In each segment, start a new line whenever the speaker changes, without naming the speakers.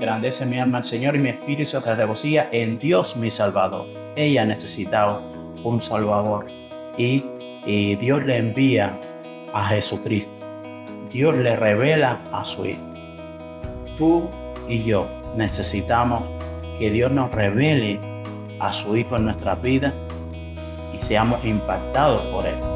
Grandece mi alma al Señor y mi espíritu se regocija en Dios mi Salvador. Ella necesitaba un Salvador y, y Dios le envía a Jesucristo. Dios le revela a su Hijo. Tú y yo necesitamos que Dios nos revele a su Hijo en nuestras vidas y seamos impactados por Él.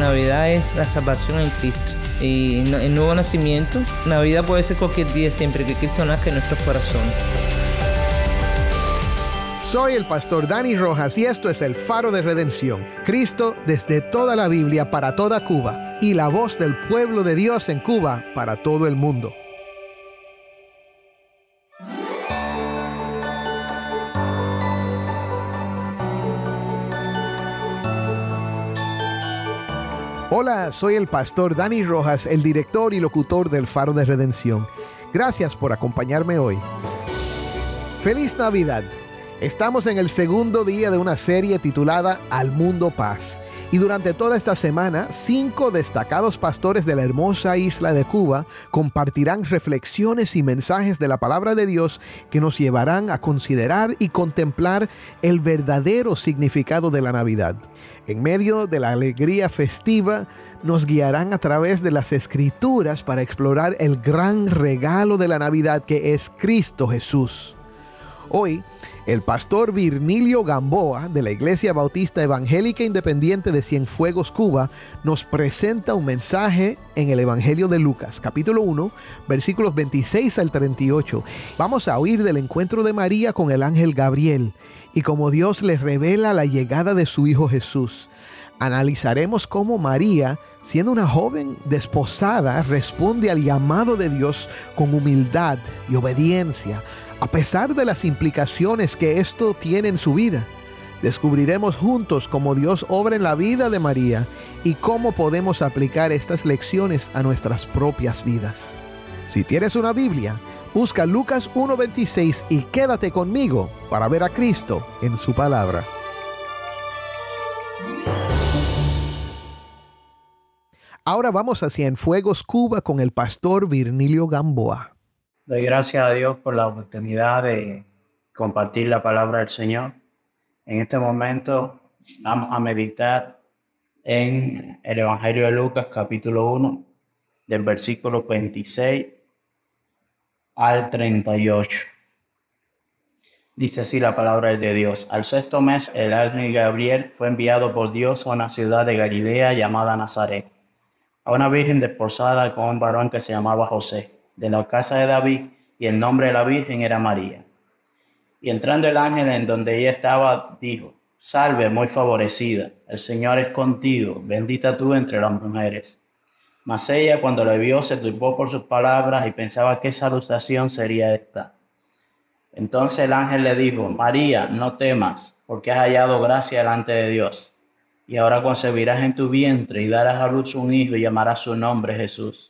Navidad es la salvación en Cristo y el nuevo nacimiento. Navidad puede ser cualquier día siempre que Cristo nazca en nuestros corazones.
Soy el pastor Dani Rojas y esto es el faro de redención. Cristo desde toda la Biblia para toda Cuba y la voz del pueblo de Dios en Cuba para todo el mundo. Hola, soy el pastor Dani Rojas, el director y locutor del Faro de Redención. Gracias por acompañarme hoy. Feliz Navidad. Estamos en el segundo día de una serie titulada Al Mundo Paz. Y durante toda esta semana, cinco destacados pastores de la hermosa isla de Cuba compartirán reflexiones y mensajes de la palabra de Dios que nos llevarán a considerar y contemplar el verdadero significado de la Navidad. En medio de la alegría festiva, nos guiarán a través de las escrituras para explorar el gran regalo de la Navidad que es Cristo Jesús. Hoy, el pastor Virnilio Gamboa de la Iglesia Bautista Evangélica Independiente de Cienfuegos, Cuba, nos presenta un mensaje en el Evangelio de Lucas, capítulo 1, versículos 26 al 38. Vamos a oír del encuentro de María con el ángel Gabriel y cómo Dios le revela la llegada de su Hijo Jesús. Analizaremos cómo María, siendo una joven desposada, responde al llamado de Dios con humildad y obediencia, a pesar de las implicaciones que esto tiene en su vida. Descubriremos juntos cómo Dios obra en la vida de María y cómo podemos aplicar estas lecciones a nuestras propias vidas. Si tienes una Biblia, busca Lucas 1.26 y quédate conmigo para ver a Cristo en su palabra. Ahora vamos a Cienfuegos, Cuba, con el pastor Virnilio Gamboa.
Doy gracias a Dios por la oportunidad de compartir la palabra del Señor. En este momento vamos a meditar en el Evangelio de Lucas capítulo 1, del versículo 26 al 38. Dice así la palabra de Dios. Al sexto mes, el ángel Gabriel fue enviado por Dios a una ciudad de Galilea llamada Nazaret, a una virgen desposada con un varón que se llamaba José de la casa de David, y el nombre de la Virgen era María. Y entrando el ángel en donde ella estaba, dijo, Salve, muy favorecida, el Señor es contigo, bendita tú entre las mujeres. Mas ella cuando le vio se turbó por sus palabras y pensaba qué salutación sería esta. Entonces el ángel le dijo, María, no temas, porque has hallado gracia delante de Dios. Y ahora concebirás en tu vientre y darás a luz un hijo y llamarás su nombre Jesús.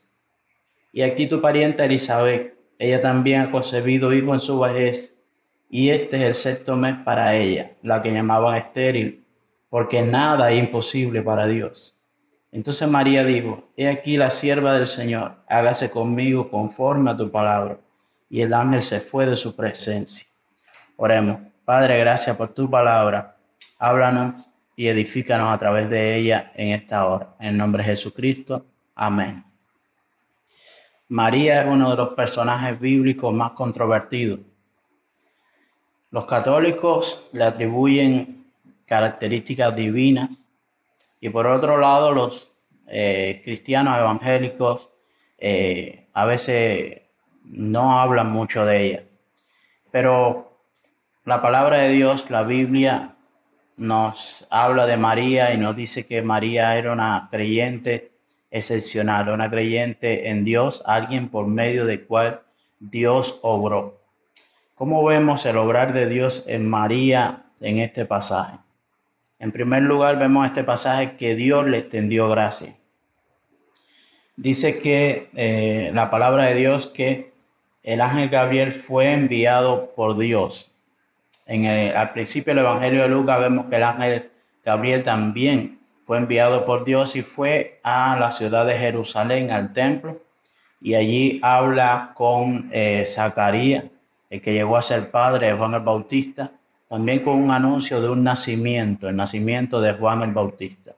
Y aquí tu pariente Elizabeth, ella también ha concebido hijo en su vejez, y este es el sexto mes para ella, la que llamaban estéril, porque nada es imposible para Dios. Entonces María dijo, he aquí la sierva del Señor, hágase conmigo conforme a tu palabra. Y el ángel se fue de su presencia. Oremos, Padre, gracias por tu palabra. Háblanos y edifícanos a través de ella en esta hora. En nombre de Jesucristo. Amén. María es uno de los personajes bíblicos más controvertidos. Los católicos le atribuyen características divinas y por otro lado los eh, cristianos evangélicos eh, a veces no hablan mucho de ella. Pero la palabra de Dios, la Biblia, nos habla de María y nos dice que María era una creyente excepcional, una creyente en Dios, alguien por medio de cual Dios obró. ¿Cómo vemos el obrar de Dios en María en este pasaje? En primer lugar, vemos este pasaje que Dios le extendió gracia. Dice que eh, la palabra de Dios que el ángel Gabriel fue enviado por Dios. En al principio del Evangelio de Lucas vemos que el ángel Gabriel también fue enviado por Dios y fue a la ciudad de Jerusalén, al templo, y allí habla con eh, Zacarías el que llegó a ser padre de Juan el Bautista, también con un anuncio de un nacimiento, el nacimiento de Juan el Bautista.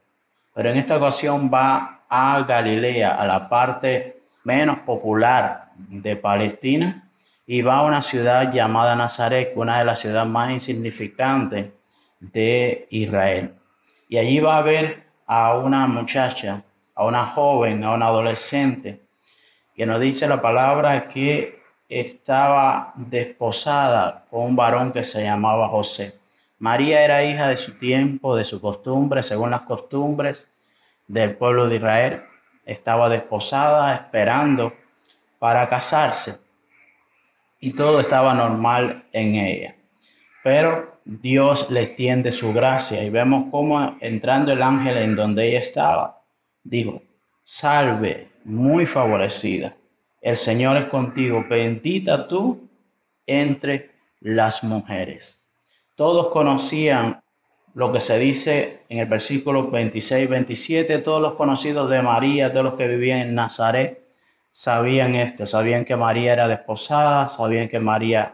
Pero en esta ocasión va a Galilea, a la parte menos popular de Palestina, y va a una ciudad llamada Nazaret, una de las ciudades más insignificantes de Israel. Y allí va a ver a una muchacha, a una joven, a una adolescente, que nos dice la palabra que estaba desposada con un varón que se llamaba José. María era hija de su tiempo, de su costumbre, según las costumbres del pueblo de Israel. Estaba desposada, esperando para casarse. Y todo estaba normal en ella. Pero Dios le extiende su gracia y vemos cómo entrando el ángel en donde ella estaba, dijo, salve, muy favorecida el Señor es contigo, bendita tú entre las mujeres. Todos conocían lo que se dice en el versículo 26 27, todos los conocidos de María, todos los que vivían en Nazaret, sabían esto, sabían que María era desposada, sabían que María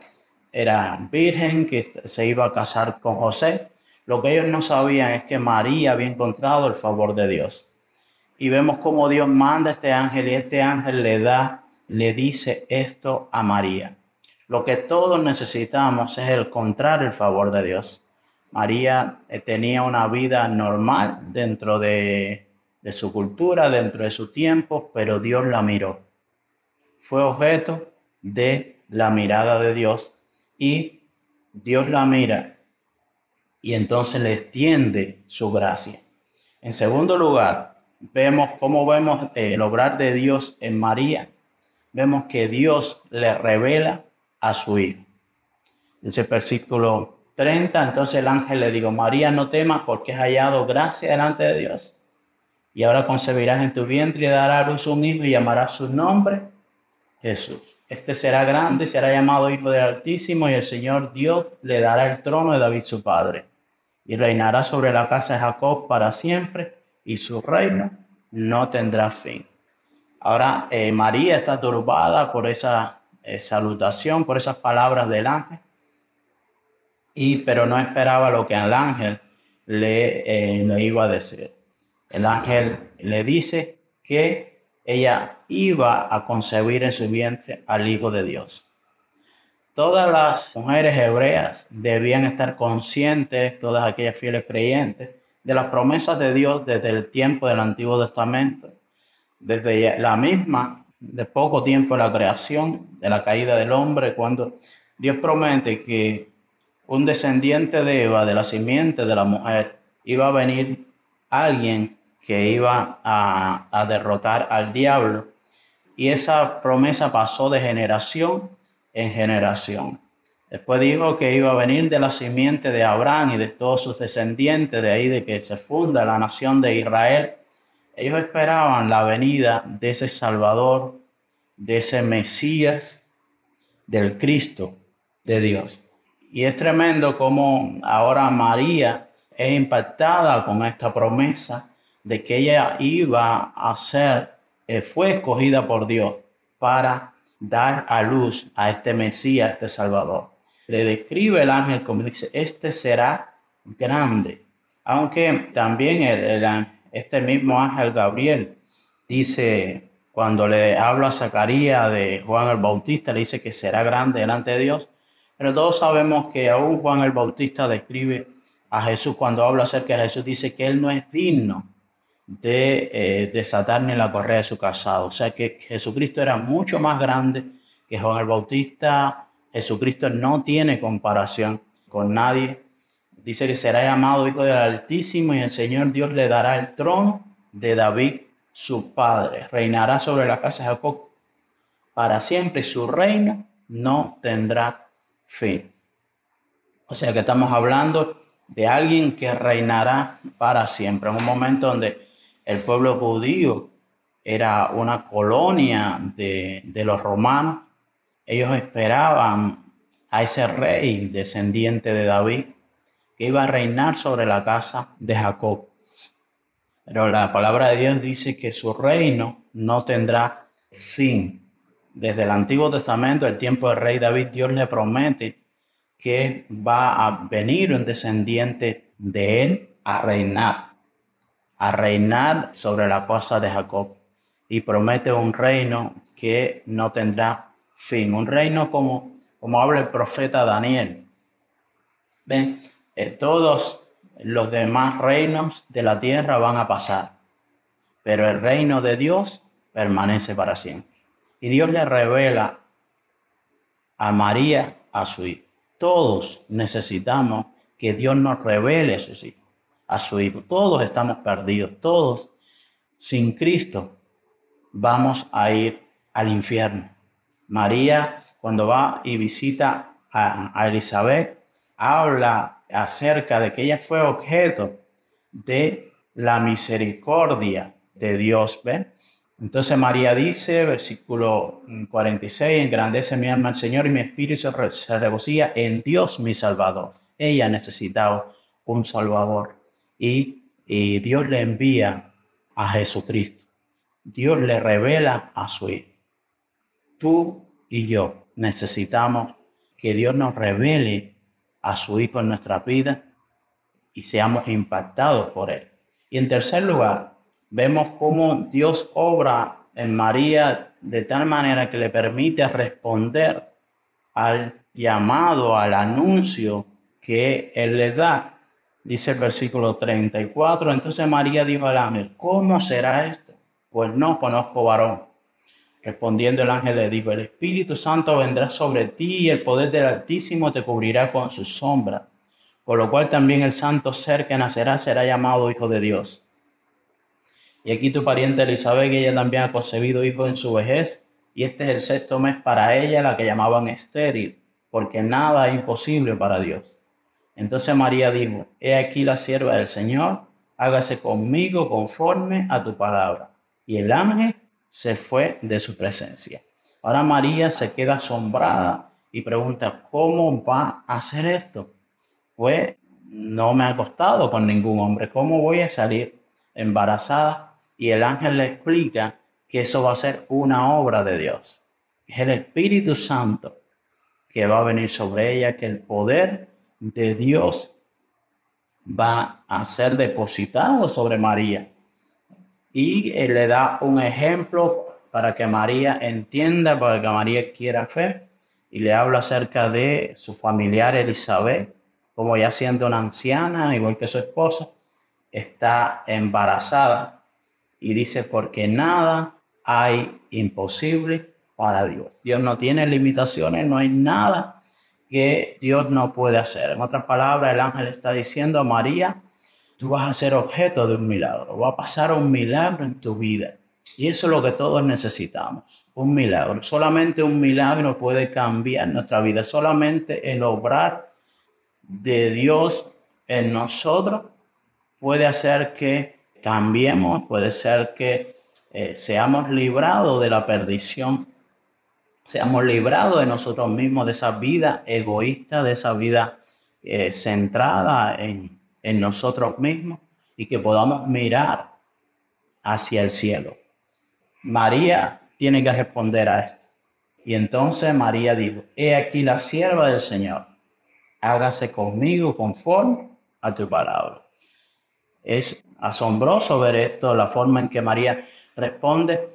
era virgen, que se iba a casar con José. Lo que ellos no sabían es que María había encontrado el favor de Dios. Y vemos cómo Dios manda a este ángel y este ángel le da le dice esto a María. Lo que todos necesitamos es encontrar el favor de Dios. María eh, tenía una vida normal dentro de, de su cultura, dentro de su tiempo, pero Dios la miró. Fue objeto de la mirada de Dios y Dios la mira y entonces le extiende su gracia. En segundo lugar, vemos cómo vemos el obrar de Dios en María vemos que Dios le revela a su hijo. Dice el versículo 30, entonces el ángel le dijo, María, no temas porque has hallado gracia delante de Dios. Y ahora concebirás en tu vientre y darás a luz un hijo y llamarás su nombre Jesús. Este será grande, será llamado Hijo del Altísimo y el Señor Dios le dará el trono de David su padre. Y reinará sobre la casa de Jacob para siempre y su reino no tendrá fin. Ahora eh, María está turbada por esa eh, salutación, por esas palabras del ángel, y, pero no esperaba lo que el ángel eh, le iba a decir. El ángel le dice que ella iba a concebir en su vientre al Hijo de Dios. Todas las mujeres hebreas debían estar conscientes, todas aquellas fieles creyentes, de las promesas de Dios desde el tiempo del Antiguo Testamento desde la misma, de poco tiempo de la creación, de la caída del hombre, cuando Dios promete que un descendiente de Eva, de la simiente de la mujer, iba a venir alguien que iba a, a derrotar al diablo. Y esa promesa pasó de generación en generación. Después dijo que iba a venir de la simiente de Abraham y de todos sus descendientes, de ahí de que se funda la nación de Israel. Ellos esperaban la venida de ese Salvador, de ese Mesías, del Cristo de Dios. Y es tremendo como ahora María es impactada con esta promesa de que ella iba a ser, fue escogida por Dios para dar a luz a este Mesías, este Salvador. Le describe el ángel como dice, este será grande. Aunque también el, este mismo ángel Gabriel dice, cuando le habla a Zacarías de Juan el Bautista, le dice que será grande delante de Dios. Pero todos sabemos que aún Juan el Bautista describe a Jesús cuando habla acerca de Jesús, dice que él no es digno de eh, desatar ni la correa de su casado. O sea que Jesucristo era mucho más grande que Juan el Bautista. Jesucristo no tiene comparación con nadie. Dice que será llamado Hijo del Altísimo y el Señor Dios le dará el trono de David, su padre. Reinará sobre la casa de Jacob para siempre. Su reino no tendrá fin. O sea que estamos hablando de alguien que reinará para siempre. En un momento donde el pueblo judío era una colonia de, los romanos. Ellos esperaban a ese rey descendiente de David que iba a reinar sobre la casa de Jacob. Pero la palabra de Dios dice que su reino no tendrá fin. Desde el Antiguo Testamento, el tiempo del rey David, Dios le promete que va a venir un descendiente de él a reinar a reinar sobre la casa de Jacob y promete un reino que no tendrá fin, un reino como, como habla el profeta Daniel. Ven, eh, todos los demás reinos de la tierra van a pasar, pero el reino de Dios permanece para siempre. Y Dios le revela a María a su hijo. Todos necesitamos que Dios nos revele sus hijos a su Hijo. Todos estamos perdidos, todos sin Cristo vamos a ir al infierno. María, cuando va y visita a, Elizabeth, habla acerca de que ella fue objeto de la misericordia de Dios. ¿Ven? Entonces María dice, versículo 46, engrandece mi alma al Señor y mi espíritu se regocija en Dios mi Salvador. Ella necesitaba un Salvador y, Dios le envía a Jesucristo. Dios le revela a su Hijo. Tú y yo necesitamos que Dios nos revele a su Hijo en nuestra vida y seamos impactados por Él. Y en tercer lugar, vemos cómo Dios obra en María de tal manera que le permite responder al llamado, al anuncio que Él le da Dice el versículo 34, entonces María dijo al ángel, ¿cómo será esto? Pues no conozco varón. Respondiendo el ángel le dijo, el Espíritu Santo vendrá sobre ti y el poder del Altísimo te cubrirá con su sombra, por lo cual también el santo ser que nacerá será llamado Hijo de Dios. Y aquí tu pariente Elizabeth, ella también ha concebido hijo en su vejez, y este es el sexto mes para ella, la que llamaban estéril, porque nada es imposible para Dios. Entonces María dijo, he aquí la sierva del Señor, hágase conmigo conforme a tu palabra. Y el ángel se fue de su presencia. Ahora María se queda asombrada y pregunta, ¿cómo va a hacer esto? Pues no me ha costado con ningún hombre, ¿cómo voy a salir embarazada? Y el ángel le explica que eso va a ser una obra de Dios. Es el Espíritu Santo que va a venir sobre ella, que el poder de Dios va a ser depositado sobre María. Y él le da un ejemplo para que María entienda, para que María quiera fe, y le habla acerca de su familiar Elizabeth, como ya siendo una anciana, igual que su esposa, está embarazada. Y dice, porque nada hay imposible para Dios. Dios no tiene limitaciones, no hay nada que Dios no puede hacer. En otras palabras, el ángel está diciendo a María, tú vas a ser objeto de un milagro, va a pasar un milagro en tu vida. Y eso es lo que todos necesitamos, un milagro. Solamente un milagro puede cambiar nuestra vida, solamente el obrar de Dios en nosotros puede hacer que cambiemos, puede ser que eh, seamos librados de la perdición seamos librados de nosotros mismos, de esa vida egoísta, de esa vida eh, centrada en, en nosotros mismos y que podamos mirar hacia el cielo. María tiene que responder a esto. Y entonces María dijo, he aquí la sierva del Señor, hágase conmigo conforme a tu palabra. Es asombroso ver esto, la forma en que María responde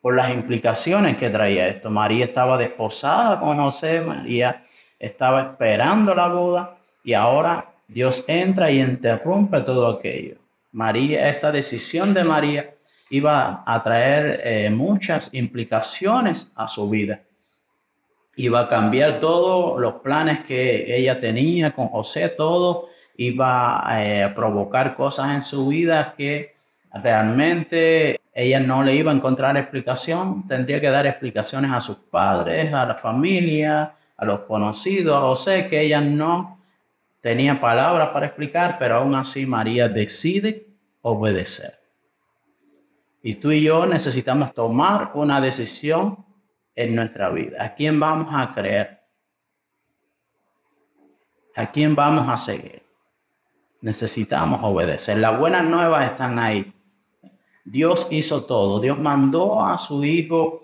por las implicaciones que traía esto. María estaba desposada con José, María estaba esperando la boda y ahora Dios entra y interrumpe todo aquello. María, esta decisión de María iba a traer eh, muchas implicaciones a su vida. Iba a cambiar todos los planes que ella tenía con José, todo iba eh, a provocar cosas en su vida que realmente ella no le iba a encontrar explicación, tendría que dar explicaciones a sus padres, a la familia, a los conocidos, a José, que ella no tenía palabras para explicar, pero aún así María decide obedecer. Y tú y yo necesitamos tomar una decisión en nuestra vida. ¿A quién vamos a creer? ¿A quién vamos a seguir? Necesitamos obedecer. Las buenas nuevas están ahí. Dios hizo todo. Dios mandó a su Hijo.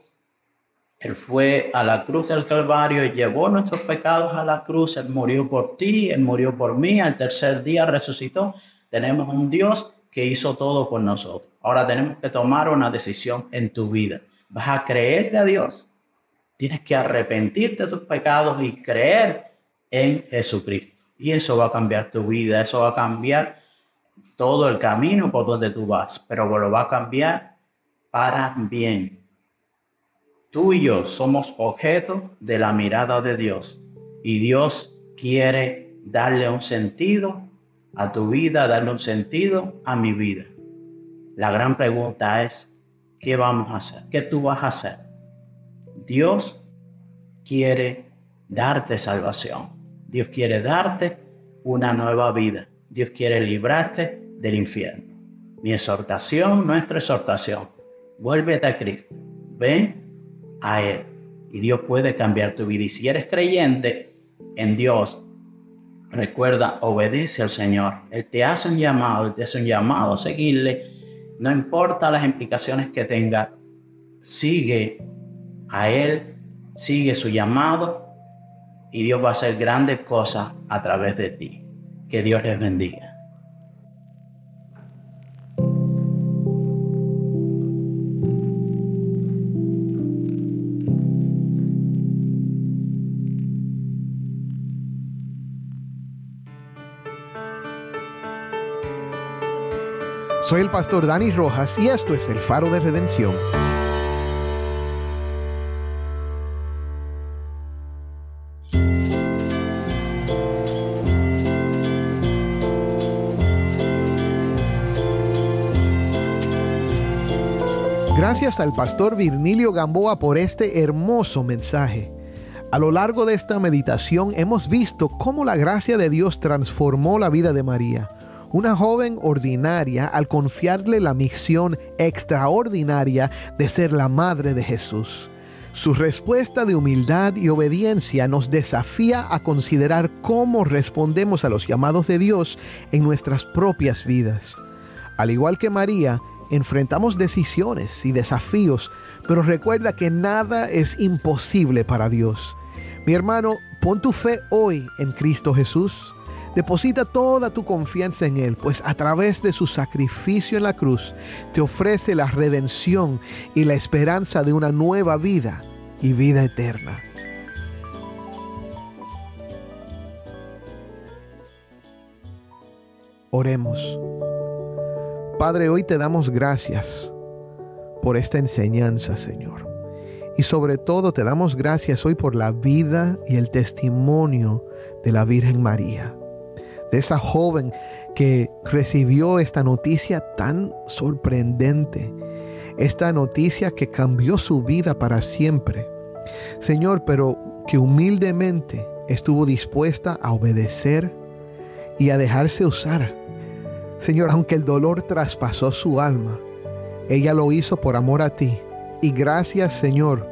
Él fue a la cruz del Calvario y llevó nuestros pecados a la cruz. Él murió por ti, Él murió por mí. Al tercer día resucitó. Tenemos un Dios que hizo todo por nosotros. Ahora tenemos que tomar una decisión en tu vida. ¿Vas a creerte a Dios? Tienes que arrepentirte de tus pecados y creer en Jesucristo. Y eso va a cambiar tu vida, eso va a cambiar todo el camino por donde tú vas, pero lo va a cambiar para bien. Tú y yo somos objeto de la mirada de Dios y Dios quiere darle un sentido a tu vida, darle un sentido a mi vida. La gran pregunta es, ¿qué vamos a hacer? ¿Qué tú vas a hacer? Dios quiere darte salvación. Dios quiere darte una nueva vida. Dios quiere librarte del infierno. Mi exhortación, nuestra exhortación, vuélvete a Cristo. Ven a Él. Y Dios puede cambiar tu vida. Y si eres creyente en Dios, Recuerda, obedece al Señor. Él te hace un llamado, Él te hace un llamado a seguirle. No importa las implicaciones que tenga, sigue a Él, sigue su llamado y Dios va a hacer grandes cosas a través de ti. Que Dios les bendiga.
Soy el pastor Dani Rojas y esto es el faro de redención. Gracias al pastor Virnilio Gamboa por este hermoso mensaje. A lo largo de esta meditación hemos visto cómo la gracia de Dios transformó la vida de María una joven ordinaria al confiarle la misión extraordinaria de ser la madre de Jesús. Su respuesta de humildad y obediencia nos desafía a considerar cómo respondemos a los llamados de Dios en nuestras propias vidas. Al igual que María, enfrentamos decisiones y desafíos, pero recuerda que nada es imposible para Dios. Mi hermano, pon tu fe hoy en Cristo Jesús. Deposita toda tu confianza en Él, pues a través de su sacrificio en la cruz te ofrece la redención y la esperanza de una nueva vida y vida eterna. Oremos. Padre, hoy te damos gracias por esta enseñanza, Señor. Y sobre todo te damos gracias hoy por la vida y el testimonio de la Virgen María de esa joven que recibió esta noticia tan sorprendente, esta noticia que cambió su vida para siempre. Señor, pero que humildemente estuvo dispuesta a obedecer y a dejarse usar. Señor, aunque el dolor traspasó su alma, ella lo hizo por amor a ti. Y gracias, Señor,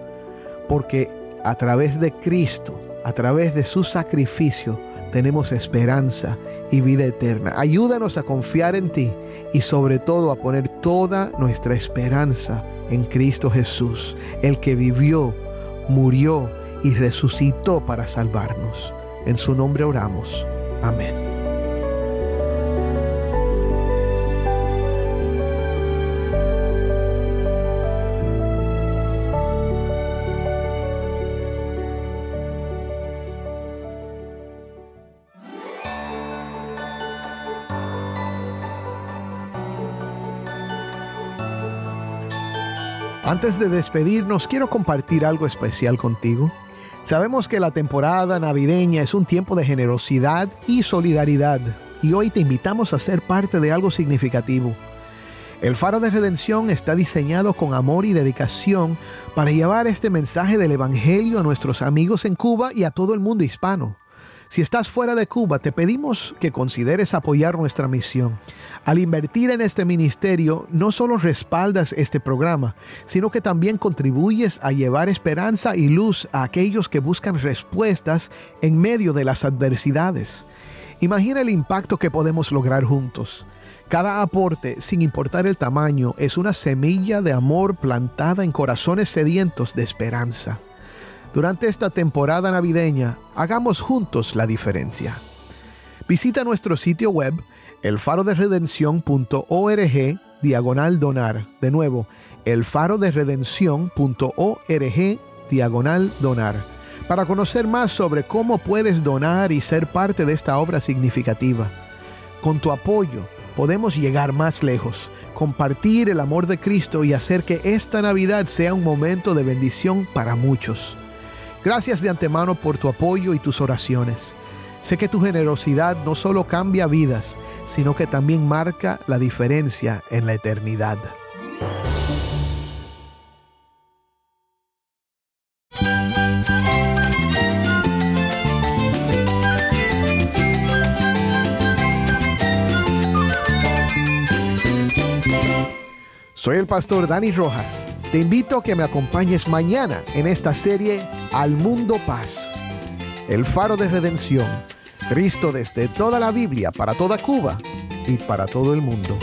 porque a través de Cristo, a través de su sacrificio, tenemos esperanza y vida eterna. Ayúdanos a confiar en ti y sobre todo a poner toda nuestra esperanza en Cristo Jesús, el que vivió, murió y resucitó para salvarnos. En su nombre oramos. Amén. Antes de despedirnos, quiero compartir algo especial contigo. Sabemos que la temporada navideña es un tiempo de generosidad y solidaridad, y hoy te invitamos a ser parte de algo significativo. El Faro de Redención está diseñado con amor y dedicación para llevar este mensaje del Evangelio a nuestros amigos en Cuba y a todo el mundo hispano. Si estás fuera de Cuba, te pedimos que consideres apoyar nuestra misión. Al invertir en este ministerio, no solo respaldas este programa, sino que también contribuyes a llevar esperanza y luz a aquellos que buscan respuestas en medio de las adversidades. Imagina el impacto que podemos lograr juntos. Cada aporte, sin importar el tamaño, es una semilla de amor plantada en corazones sedientos de esperanza. Durante esta temporada navideña, hagamos juntos la diferencia. Visita nuestro sitio web elfaroderedención.org diagonal donar. De nuevo, elfaroderedención.org diagonal donar. Para conocer más sobre cómo puedes donar y ser parte de esta obra significativa. Con tu apoyo podemos llegar más lejos, compartir el amor de Cristo y hacer que esta Navidad sea un momento de bendición para muchos. Gracias de antemano por tu apoyo y tus oraciones. Sé que tu generosidad no solo cambia vidas, sino que también marca la diferencia en la eternidad. Soy el pastor Dani Rojas. Te invito a que me acompañes mañana en esta serie Al Mundo Paz. El faro de redención. Cristo desde toda la Biblia para toda Cuba y para todo el mundo.